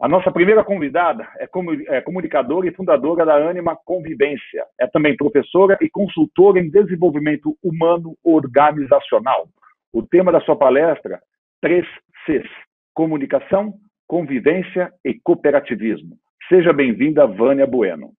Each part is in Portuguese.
A nossa primeira convidada é, é comunicadora e fundadora da Anima Convivência. É também professora e consultora em desenvolvimento humano organizacional. O tema da sua palestra, três Cs: comunicação, convivência e cooperativismo. Seja bem-vinda, Vânia Bueno.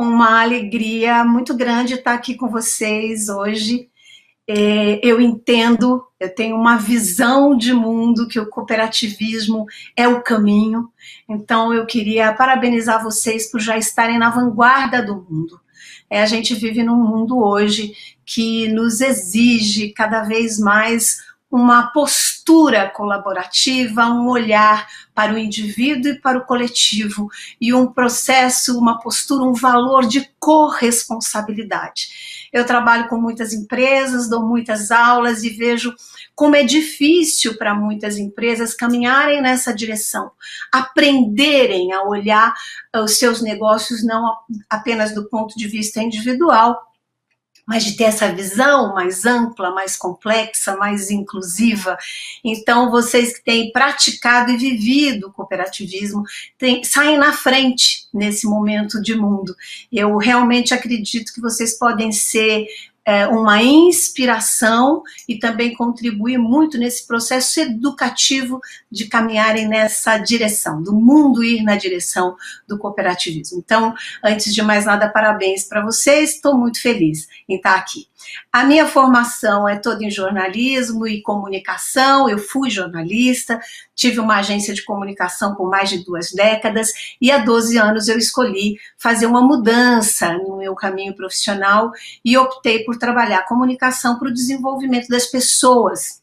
Uma alegria muito grande estar aqui com vocês hoje. É, eu entendo, eu tenho uma visão de mundo que o cooperativismo é o caminho. Então, eu queria parabenizar vocês por já estarem na vanguarda do mundo. É, a gente vive num mundo hoje que nos exige cada vez mais uma postura colaborativa, um olhar para o indivíduo e para o coletivo, e um processo, uma postura, um valor de corresponsabilidade. Eu trabalho com muitas empresas, dou muitas aulas e vejo como é difícil para muitas empresas caminharem nessa direção, aprenderem a olhar os seus negócios não apenas do ponto de vista individual, mas de ter essa visão mais ampla, mais complexa, mais inclusiva. Então, vocês que têm praticado e vivido o cooperativismo saem na frente nesse momento de mundo. Eu realmente acredito que vocês podem ser é, uma inspiração e também contribuir muito nesse processo educativo de caminharem nessa direção, do mundo ir na direção do cooperativismo. Então, antes de mais nada, parabéns para vocês, estou muito feliz em estar aqui. A minha formação é toda em jornalismo e comunicação, eu fui jornalista, tive uma agência de comunicação por mais de duas décadas e há 12 anos eu escolhi fazer uma mudança no meu caminho profissional e optei por trabalhar comunicação para o desenvolvimento das pessoas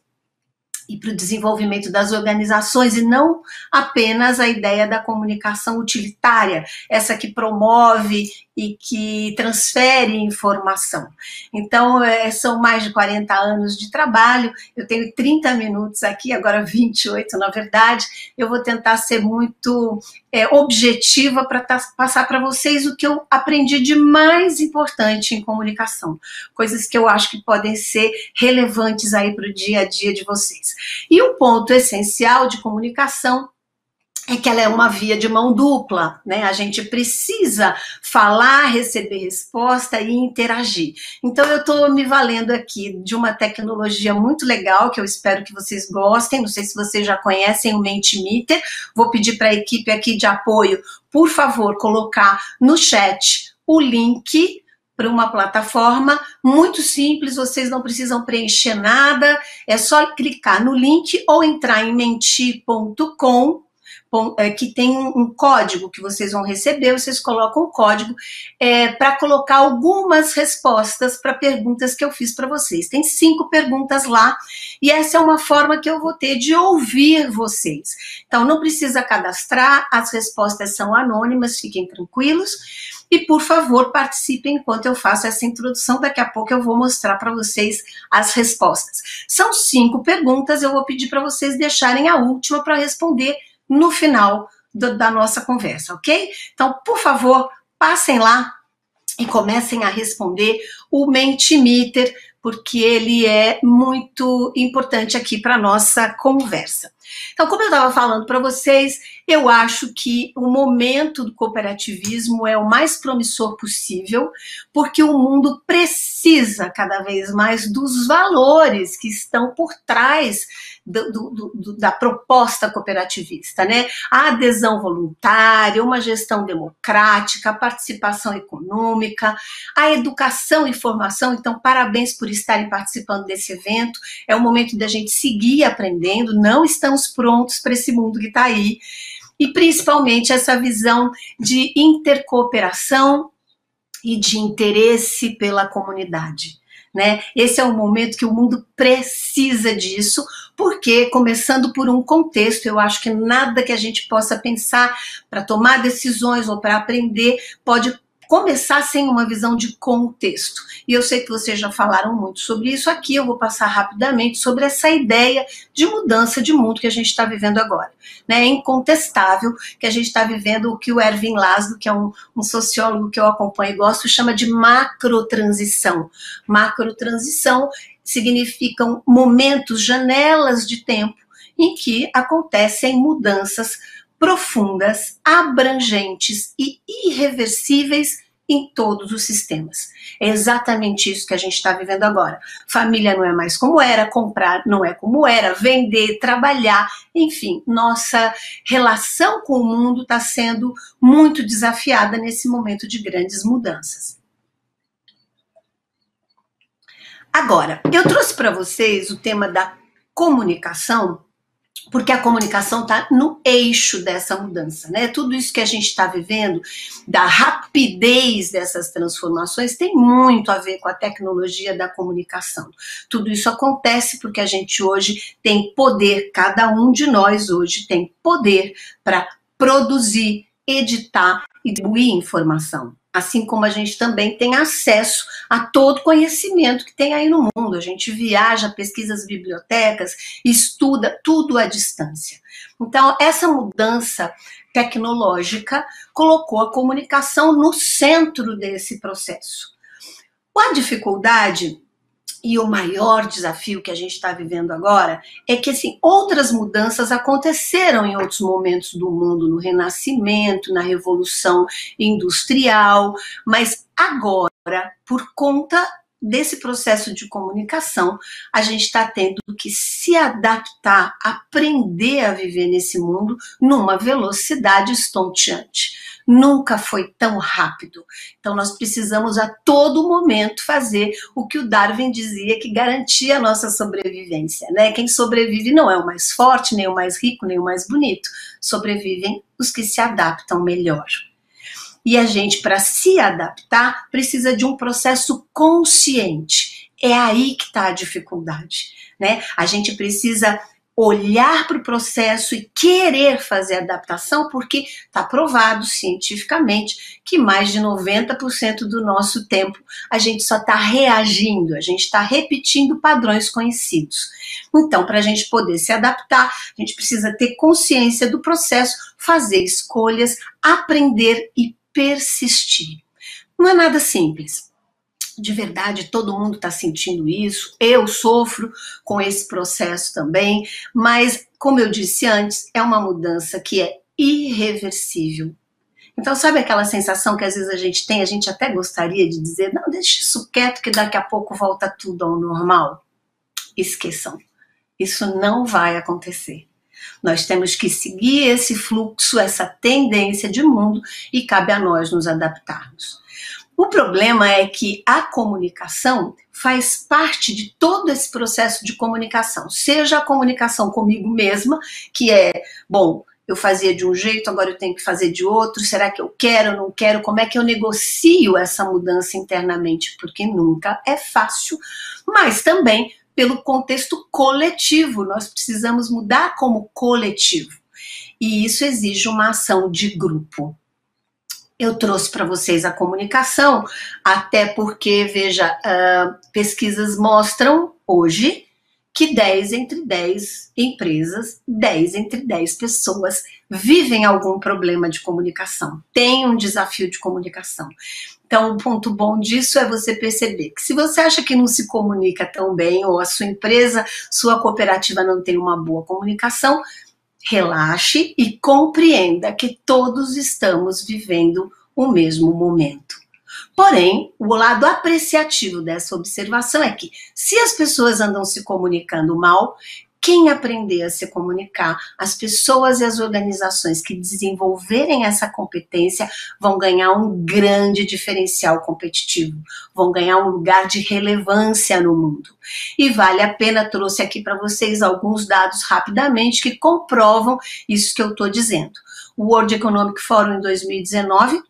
e para o desenvolvimento das organizações e não apenas a ideia da comunicação utilitária, essa que promove e que transfere informação. Então, é, são mais de 40 anos de trabalho, eu tenho 30 minutos aqui, agora 28 na verdade, eu vou tentar ser muito é, objetiva para passar para vocês o que eu aprendi de mais importante em comunicação, coisas que eu acho que podem ser relevantes aí para o dia a dia de vocês. E um ponto essencial de comunicação é que ela é uma via de mão dupla, né? A gente precisa falar, receber resposta e interagir. Então eu estou me valendo aqui de uma tecnologia muito legal que eu espero que vocês gostem. Não sei se vocês já conhecem o Mentimeter. Vou pedir para a equipe aqui de apoio, por favor, colocar no chat o link para uma plataforma muito simples, vocês não precisam preencher nada, é só clicar no link ou entrar em menti.com que tem um código que vocês vão receber, vocês colocam o código é, para colocar algumas respostas para perguntas que eu fiz para vocês. Tem cinco perguntas lá, e essa é uma forma que eu vou ter de ouvir vocês. Então, não precisa cadastrar, as respostas são anônimas, fiquem tranquilos. E, por favor, participem enquanto eu faço essa introdução. Daqui a pouco eu vou mostrar para vocês as respostas. São cinco perguntas, eu vou pedir para vocês deixarem a última para responder no final do, da nossa conversa, ok? Então, por favor, passem lá e comecem a responder o Mentimeter, porque ele é muito importante aqui para nossa conversa. Então, como eu estava falando para vocês, eu acho que o momento do cooperativismo é o mais promissor possível, porque o mundo precisa cada vez mais dos valores que estão por trás do, do, do, da proposta cooperativista, né? A adesão voluntária, uma gestão democrática, a participação econômica, a educação e formação. Então, parabéns por estarem participando desse evento. É o momento da gente seguir aprendendo, não estamos prontos para esse mundo que está aí. E principalmente essa visão de intercooperação e de interesse pela comunidade. Né? Esse é o momento que o mundo precisa disso, porque, começando por um contexto, eu acho que nada que a gente possa pensar para tomar decisões ou para aprender pode começar sem uma visão de contexto. E eu sei que vocês já falaram muito sobre isso aqui, eu vou passar rapidamente sobre essa ideia de mudança de mundo que a gente está vivendo agora. Né? É incontestável que a gente está vivendo o que o Erwin Laszlo, que é um, um sociólogo que eu acompanho e gosto, chama de macrotransição. Macrotransição significam momentos, janelas de tempo em que acontecem mudanças profundas, abrangentes e irreversíveis em todos os sistemas. É exatamente isso que a gente está vivendo agora. Família não é mais como era, comprar não é como era, vender, trabalhar, enfim, nossa relação com o mundo está sendo muito desafiada nesse momento de grandes mudanças. Agora, eu trouxe para vocês o tema da comunicação porque a comunicação está no eixo dessa mudança, né? Tudo isso que a gente está vivendo, da rapidez dessas transformações, tem muito a ver com a tecnologia da comunicação. Tudo isso acontece porque a gente hoje tem poder, cada um de nós hoje tem poder para produzir, editar e distribuir informação assim como a gente também tem acesso a todo conhecimento que tem aí no mundo. A gente viaja, pesquisa as bibliotecas, estuda tudo à distância. Então, essa mudança tecnológica colocou a comunicação no centro desse processo. A dificuldade e o maior desafio que a gente está vivendo agora é que assim, outras mudanças aconteceram em outros momentos do mundo, no Renascimento, na Revolução Industrial, mas agora, por conta desse processo de comunicação, a gente está tendo que se adaptar, aprender a viver nesse mundo numa velocidade estonteante. Nunca foi tão rápido. Então, nós precisamos a todo momento fazer o que o Darwin dizia que garantia a nossa sobrevivência. Né? Quem sobrevive não é o mais forte, nem o mais rico, nem o mais bonito. Sobrevivem os que se adaptam melhor. E a gente, para se adaptar, precisa de um processo consciente. É aí que está a dificuldade, né? A gente precisa olhar para o processo e querer fazer adaptação, porque está provado cientificamente que mais de 90% do nosso tempo a gente só está reagindo, a gente está repetindo padrões conhecidos. Então, para a gente poder se adaptar, a gente precisa ter consciência do processo, fazer escolhas, aprender e persistir. Não é nada simples. De verdade, todo mundo está sentindo isso. Eu sofro com esse processo também, mas, como eu disse antes, é uma mudança que é irreversível. Então, sabe aquela sensação que às vezes a gente tem, a gente até gostaria de dizer, não, deixa isso quieto que daqui a pouco volta tudo ao normal? Esqueçam. Isso não vai acontecer. Nós temos que seguir esse fluxo, essa tendência de mundo e cabe a nós nos adaptarmos. O problema é que a comunicação faz parte de todo esse processo de comunicação, seja a comunicação comigo mesma, que é, bom, eu fazia de um jeito, agora eu tenho que fazer de outro, será que eu quero, não quero, como é que eu negocio essa mudança internamente? Porque nunca é fácil, mas também pelo contexto coletivo. Nós precisamos mudar como coletivo. E isso exige uma ação de grupo. Eu trouxe para vocês a comunicação, até porque, veja, uh, pesquisas mostram hoje que 10 entre 10 empresas, 10 entre 10 pessoas vivem algum problema de comunicação, têm um desafio de comunicação. Então, o ponto bom disso é você perceber que se você acha que não se comunica tão bem, ou a sua empresa, sua cooperativa não tem uma boa comunicação, relaxe e compreenda que todos estamos vivendo o mesmo momento. Porém, o lado apreciativo dessa observação é que, se as pessoas andam se comunicando mal, quem aprender a se comunicar, as pessoas e as organizações que desenvolverem essa competência vão ganhar um grande diferencial competitivo, vão ganhar um lugar de relevância no mundo. E vale a pena, trouxe aqui para vocês alguns dados rapidamente que comprovam isso que eu estou dizendo. O World Economic Forum em 2019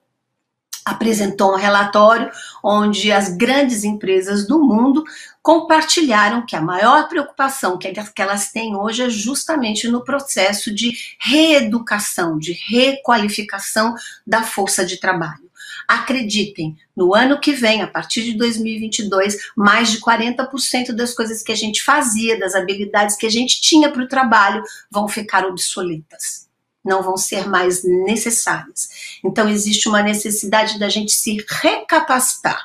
apresentou um relatório onde as grandes empresas do mundo compartilharam que a maior preocupação que elas têm hoje é justamente no processo de reeducação, de requalificação da força de trabalho. Acreditem, no ano que vem, a partir de 2022, mais de 40% das coisas que a gente fazia, das habilidades que a gente tinha para o trabalho, vão ficar obsoletas. Não vão ser mais necessárias. Então, existe uma necessidade da gente se recapacitar.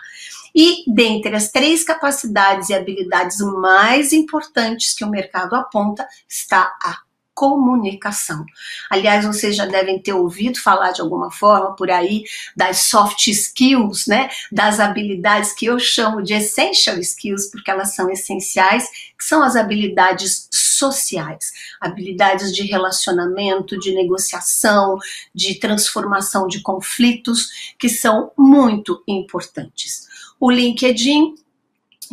E dentre as três capacidades e habilidades mais importantes que o mercado aponta está a comunicação. Aliás, vocês já devem ter ouvido falar de alguma forma por aí das soft skills, né? Das habilidades que eu chamo de essential skills, porque elas são essenciais, que são as habilidades sociais, habilidades de relacionamento, de negociação, de transformação de conflitos, que são muito importantes. O LinkedIn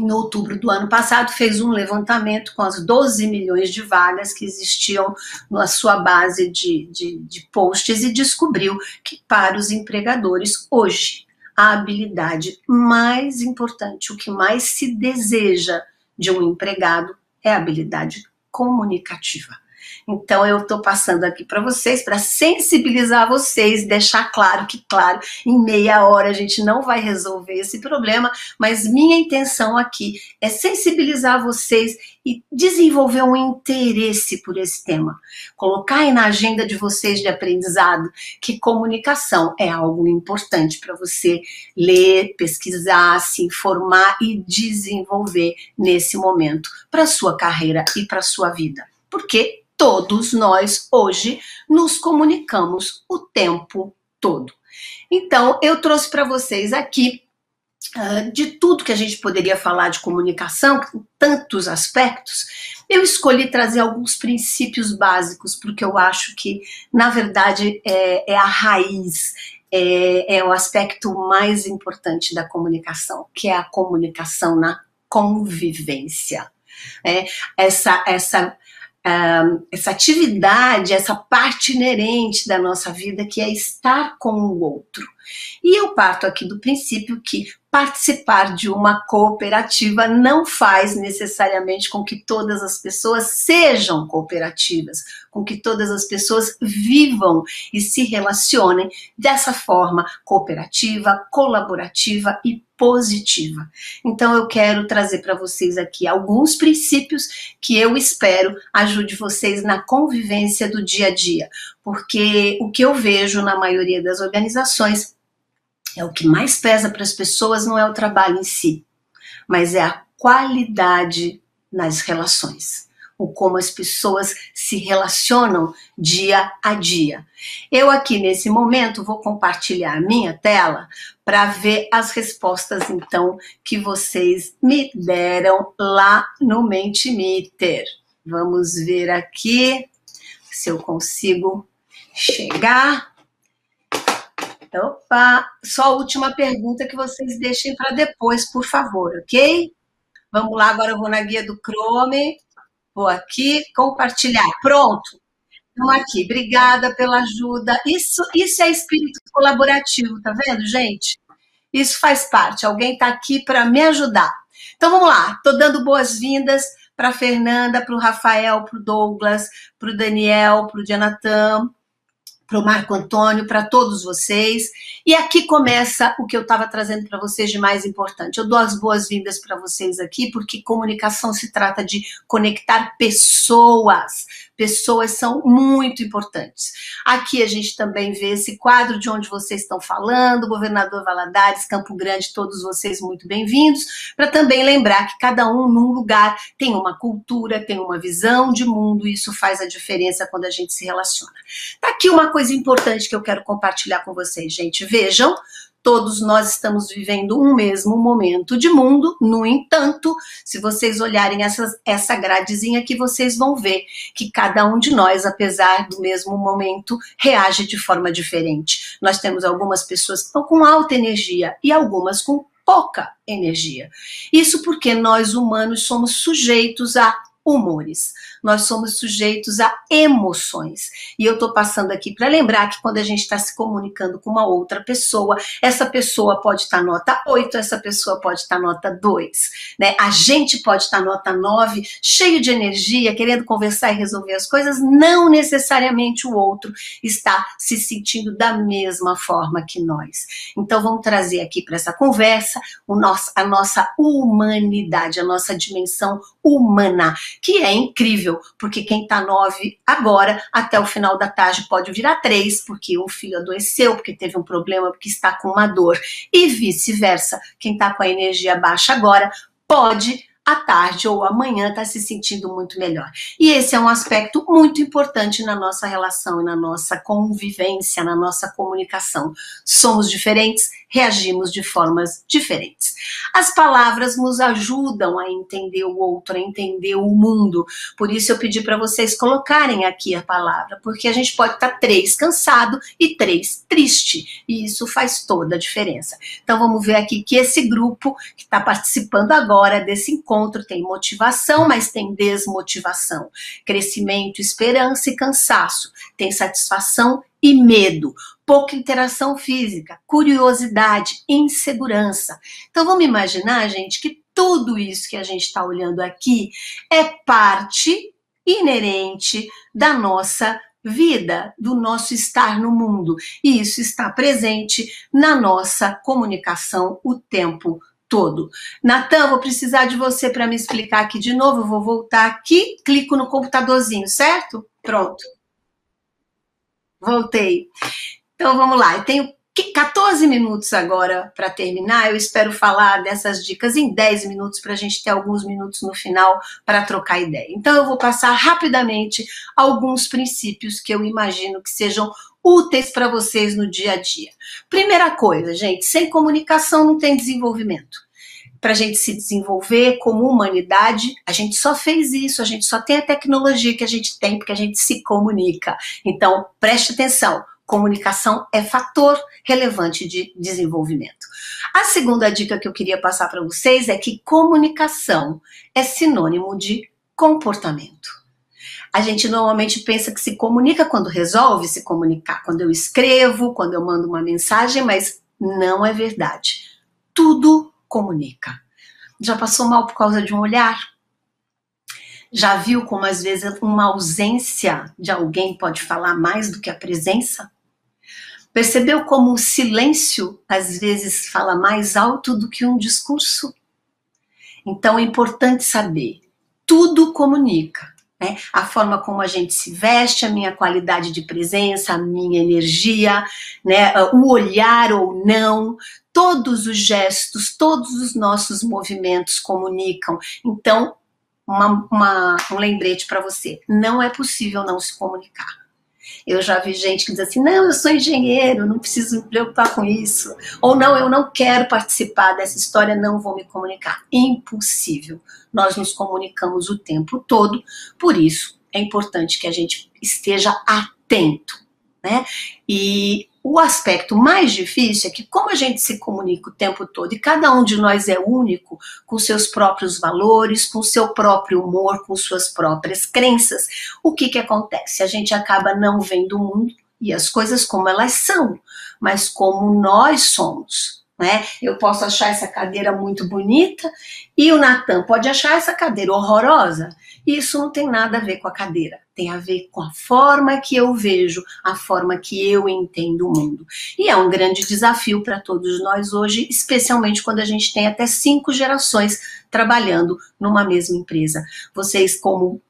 em outubro do ano passado, fez um levantamento com as 12 milhões de vagas que existiam na sua base de, de, de posts e descobriu que para os empregadores hoje a habilidade mais importante, o que mais se deseja de um empregado é a habilidade comunicativa. Então eu estou passando aqui para vocês para sensibilizar vocês, deixar claro que, claro, em meia hora a gente não vai resolver esse problema, mas minha intenção aqui é sensibilizar vocês e desenvolver um interesse por esse tema. Colocar aí na agenda de vocês de aprendizado que comunicação é algo importante para você ler, pesquisar, se informar e desenvolver nesse momento para sua carreira e para sua vida. Porque todos nós hoje nos comunicamos o tempo todo. Então, eu trouxe para vocês aqui uh, de tudo que a gente poderia falar de comunicação, tantos aspectos, eu escolhi trazer alguns princípios básicos, porque eu acho que, na verdade, é, é a raiz, é, é o aspecto mais importante da comunicação, que é a comunicação na convivência. É, essa, essa essa atividade, essa parte inerente da nossa vida que é estar com o outro. E eu parto aqui do princípio que participar de uma cooperativa não faz necessariamente com que todas as pessoas sejam cooperativas, com que todas as pessoas vivam e se relacionem dessa forma cooperativa, colaborativa e positiva. Então eu quero trazer para vocês aqui alguns princípios que eu espero ajude vocês na convivência do dia a dia, porque o que eu vejo na maioria das organizações é o que mais pesa para as pessoas não é o trabalho em si, mas é a qualidade nas relações, o como as pessoas se relacionam dia a dia. Eu aqui nesse momento vou compartilhar a minha tela para ver as respostas então que vocês me deram lá no Mentimeter. Vamos ver aqui se eu consigo chegar. Opa, só a última pergunta que vocês deixem para depois, por favor, ok? Vamos lá, agora eu vou na guia do Chrome, vou aqui, compartilhar, pronto. Estamos aqui, obrigada pela ajuda. Isso, isso é espírito colaborativo, tá vendo, gente? Isso faz parte, alguém está aqui para me ajudar. Então vamos lá, estou dando boas-vindas para Fernanda, para o Rafael, para o Douglas, para o Daniel, para o Jonathan, para o Marco Antônio, para todos vocês. E aqui começa o que eu estava trazendo para vocês de mais importante. Eu dou as boas-vindas para vocês aqui, porque comunicação se trata de conectar pessoas. Pessoas são muito importantes. Aqui a gente também vê esse quadro de onde vocês estão falando, governador Valadares, Campo Grande, todos vocês muito bem-vindos, para também lembrar que cada um num lugar tem uma cultura, tem uma visão de mundo, e isso faz a diferença quando a gente se relaciona. Tá aqui uma coisa importante que eu quero compartilhar com vocês, gente. Vejam, Todos nós estamos vivendo um mesmo momento de mundo, no entanto, se vocês olharem essa, essa gradezinha aqui, vocês vão ver que cada um de nós, apesar do mesmo momento, reage de forma diferente. Nós temos algumas pessoas que estão com alta energia e algumas com pouca energia. Isso porque nós humanos somos sujeitos a humores. Nós somos sujeitos a emoções. E eu estou passando aqui para lembrar que quando a gente está se comunicando com uma outra pessoa, essa pessoa pode estar tá nota 8, essa pessoa pode estar tá nota 2. Né? A gente pode estar tá nota 9, cheio de energia, querendo conversar e resolver as coisas, não necessariamente o outro está se sentindo da mesma forma que nós. Então vamos trazer aqui para essa conversa o nosso, a nossa humanidade, a nossa dimensão humana, que é incrível, porque quem está nove agora, até o final da tarde pode virar três, porque um filho adoeceu, porque teve um problema, porque está com uma dor, e vice-versa. Quem está com a energia baixa agora pode à tarde ou amanhã está se sentindo muito melhor. E esse é um aspecto muito importante na nossa relação e na nossa convivência, na nossa comunicação. Somos diferentes, reagimos de formas diferentes. As palavras nos ajudam a entender o outro, a entender o mundo. Por isso eu pedi para vocês colocarem aqui a palavra, porque a gente pode estar tá três cansado e três triste, e isso faz toda a diferença. Então vamos ver aqui que esse grupo que está participando agora desse encontro tem motivação, mas tem desmotivação, crescimento, esperança e cansaço, tem satisfação e medo, pouca interação física, curiosidade, insegurança. Então vamos imaginar, gente, que tudo isso que a gente está olhando aqui é parte inerente da nossa vida, do nosso estar no mundo. E isso está presente na nossa comunicação o tempo todo. Natan, vou precisar de você para me explicar aqui de novo. Vou voltar aqui, clico no computadorzinho, certo? Pronto. Voltei. Então vamos lá. Eu tenho 14 minutos agora para terminar. Eu espero falar dessas dicas em 10 minutos para a gente ter alguns minutos no final para trocar ideia. Então eu vou passar rapidamente alguns princípios que eu imagino que sejam úteis para vocês no dia a dia. Primeira coisa, gente, sem comunicação não tem desenvolvimento para a gente se desenvolver como humanidade, a gente só fez isso, a gente só tem a tecnologia que a gente tem porque a gente se comunica. Então, preste atenção. Comunicação é fator relevante de desenvolvimento. A segunda dica que eu queria passar para vocês é que comunicação é sinônimo de comportamento. A gente normalmente pensa que se comunica quando resolve se comunicar, quando eu escrevo, quando eu mando uma mensagem, mas não é verdade. Tudo comunica. Já passou mal por causa de um olhar? Já viu como às vezes uma ausência de alguém pode falar mais do que a presença? Percebeu como o silêncio às vezes fala mais alto do que um discurso? Então é importante saber, tudo comunica. Né? A forma como a gente se veste, a minha qualidade de presença, a minha energia, né? o olhar ou não, todos os gestos, todos os nossos movimentos comunicam. Então, uma, uma, um lembrete para você: não é possível não se comunicar. Eu já vi gente que diz assim: não, eu sou engenheiro, não preciso me preocupar com isso. Ou não, eu não quero participar dessa história, não vou me comunicar. Impossível. Nós nos comunicamos o tempo todo, por isso é importante que a gente esteja atento. Né? E o aspecto mais difícil é que, como a gente se comunica o tempo todo e cada um de nós é único, com seus próprios valores, com seu próprio humor, com suas próprias crenças, o que, que acontece? A gente acaba não vendo o mundo e as coisas como elas são, mas como nós somos. Né? Eu posso achar essa cadeira muito bonita e o Natan pode achar essa cadeira horrorosa. Isso não tem nada a ver com a cadeira, tem a ver com a forma que eu vejo, a forma que eu entendo o mundo. E é um grande desafio para todos nós hoje, especialmente quando a gente tem até cinco gerações trabalhando numa mesma empresa. Vocês, como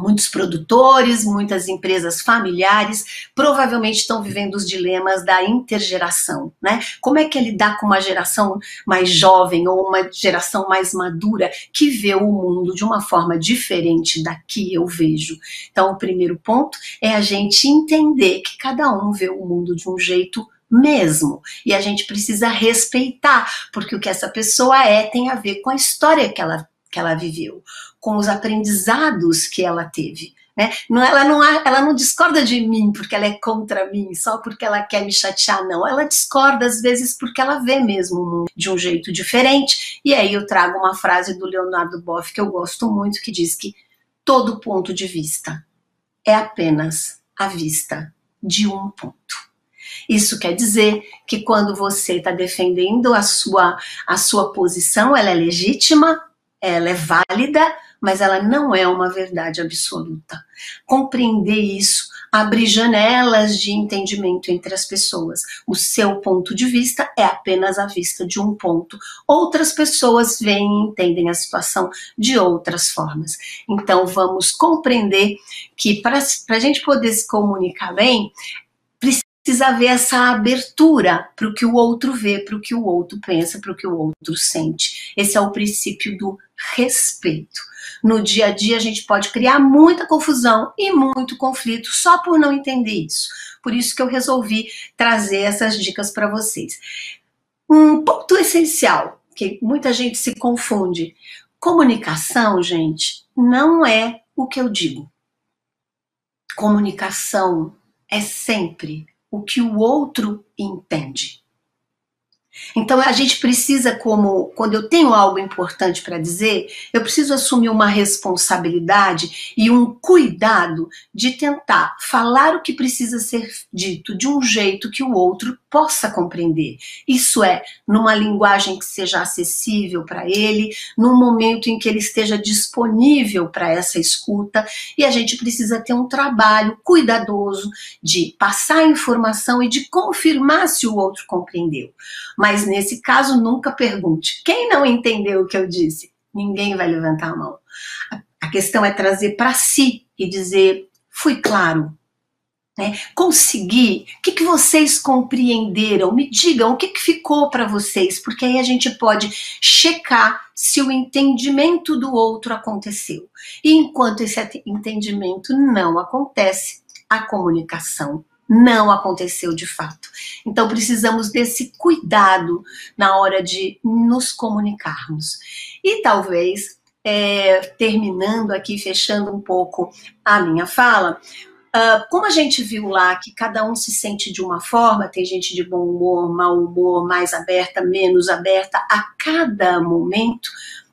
Muitos produtores, muitas empresas familiares provavelmente estão vivendo os dilemas da intergeração, né? Como é que é lidar com uma geração mais jovem ou uma geração mais madura que vê o mundo de uma forma diferente da que eu vejo? Então, o primeiro ponto é a gente entender que cada um vê o mundo de um jeito mesmo. E a gente precisa respeitar, porque o que essa pessoa é tem a ver com a história que ela, que ela viveu com os aprendizados que ela teve. Né? Não, ela, não, ela não discorda de mim porque ela é contra mim, só porque ela quer me chatear, não. Ela discorda às vezes porque ela vê mesmo o mundo de um jeito diferente. E aí eu trago uma frase do Leonardo Boff que eu gosto muito, que diz que todo ponto de vista é apenas a vista de um ponto. Isso quer dizer que quando você está defendendo a sua, a sua posição, ela é legítima, ela é válida, mas ela não é uma verdade absoluta. Compreender isso abre janelas de entendimento entre as pessoas. O seu ponto de vista é apenas a vista de um ponto. Outras pessoas veem e entendem a situação de outras formas. Então, vamos compreender que para a gente poder se comunicar bem, precisa haver essa abertura para o que o outro vê, para o que o outro pensa, para o que o outro sente. Esse é o princípio do respeito. No dia a dia, a gente pode criar muita confusão e muito conflito só por não entender isso. Por isso que eu resolvi trazer essas dicas para vocês. Um ponto essencial, que muita gente se confunde. Comunicação, gente, não é o que eu digo. Comunicação é sempre o que o outro entende. Então a gente precisa, como quando eu tenho algo importante para dizer, eu preciso assumir uma responsabilidade e um cuidado de tentar falar o que precisa ser dito de um jeito que o outro possa compreender. Isso é, numa linguagem que seja acessível para ele, num momento em que ele esteja disponível para essa escuta, e a gente precisa ter um trabalho cuidadoso de passar a informação e de confirmar se o outro compreendeu. Mas nesse caso, nunca pergunte: quem não entendeu o que eu disse? Ninguém vai levantar a mão. A questão é trazer para si e dizer: fui claro, né? Consegui? O que, que vocês compreenderam? Me digam o que, que ficou para vocês, porque aí a gente pode checar se o entendimento do outro aconteceu. E enquanto esse entendimento não acontece, a comunicação não aconteceu de fato. Então precisamos desse cuidado na hora de nos comunicarmos. E talvez, é, terminando aqui, fechando um pouco a minha fala, Uh, como a gente viu lá que cada um se sente de uma forma, tem gente de bom humor, mau humor, mais aberta, menos aberta, a cada momento,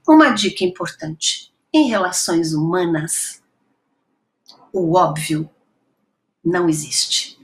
uma dica importante. Em relações humanas, o óbvio não existe.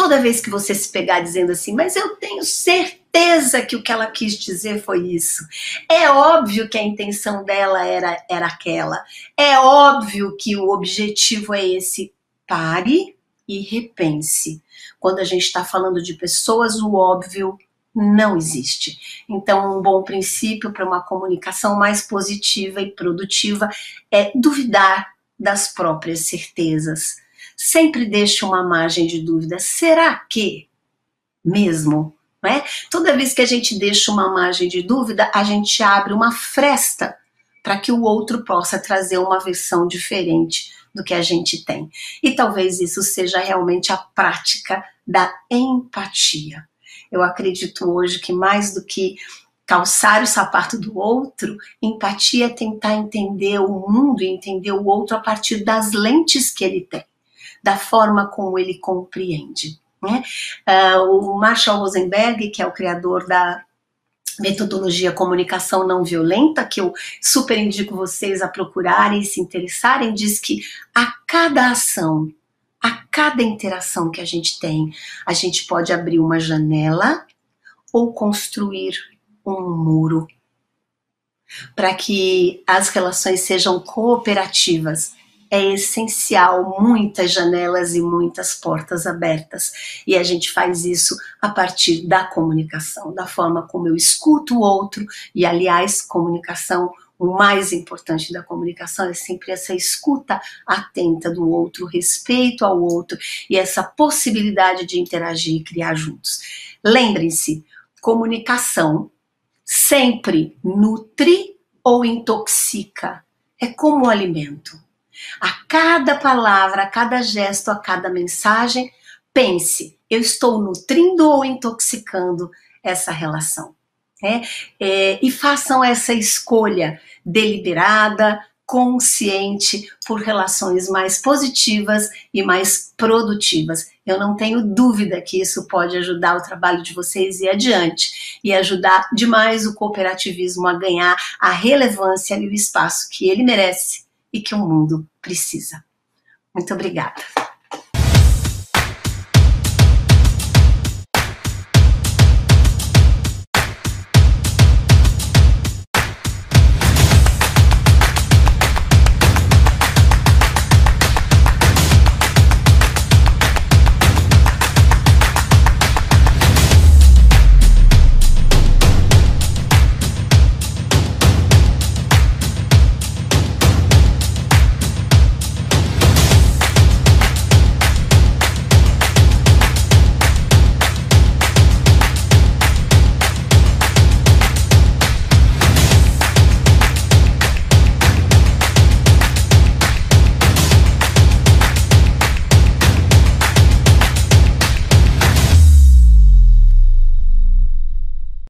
Toda vez que você se pegar dizendo assim, mas eu tenho certeza que o que ela quis dizer foi isso. É óbvio que a intenção dela era, era aquela. É óbvio que o objetivo é esse. Pare e repense. Quando a gente está falando de pessoas, o óbvio não existe. Então, um bom princípio para uma comunicação mais positiva e produtiva é duvidar das próprias certezas sempre deixe uma margem de dúvida. Será que mesmo? Né? Toda vez que a gente deixa uma margem de dúvida, a gente abre uma fresta para que o outro possa trazer uma versão diferente do que a gente tem. E talvez isso seja realmente a prática da empatia. Eu acredito hoje que mais do que calçar o sapato do outro, empatia é tentar entender o mundo e entender o outro a partir das lentes que ele tem da forma como ele compreende. Né? Uh, o Marshall Rosenberg, que é o criador da metodologia comunicação não violenta, que eu super indico vocês a procurarem e se interessarem, diz que a cada ação, a cada interação que a gente tem, a gente pode abrir uma janela ou construir um muro para que as relações sejam cooperativas é essencial muitas janelas e muitas portas abertas. E a gente faz isso a partir da comunicação, da forma como eu escuto o outro. E, aliás, comunicação, o mais importante da comunicação é sempre essa escuta atenta do outro, respeito ao outro e essa possibilidade de interagir e criar juntos. Lembrem-se, comunicação sempre nutre ou intoxica. É como o alimento a cada palavra, a cada gesto, a cada mensagem, pense: eu estou nutrindo ou intoxicando essa relação? É, é, e façam essa escolha deliberada, consciente por relações mais positivas e mais produtivas. Eu não tenho dúvida que isso pode ajudar o trabalho de vocês e adiante e ajudar demais o cooperativismo a ganhar a relevância e o espaço que ele merece e que o mundo precisa. Muito obrigada.